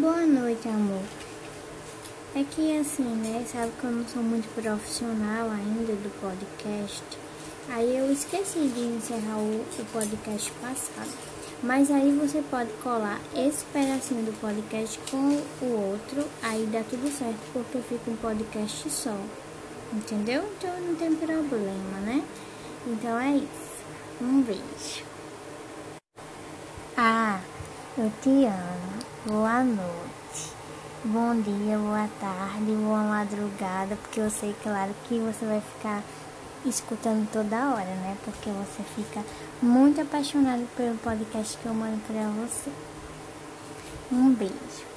Boa noite, amor. É que assim, né? Sabe que eu não sou muito profissional ainda do podcast. Aí eu esqueci de encerrar o, o podcast passado. Mas aí você pode colar esse pedacinho do podcast com o outro. Aí dá tudo certo, porque fica um podcast só. Entendeu? Então não tem problema, né? Então é isso. Um beijo. Eu te amo. Boa noite. Bom dia, boa tarde, boa madrugada, porque eu sei, claro, que você vai ficar escutando toda hora, né? Porque você fica muito apaixonado pelo podcast que eu mando pra você. Um beijo.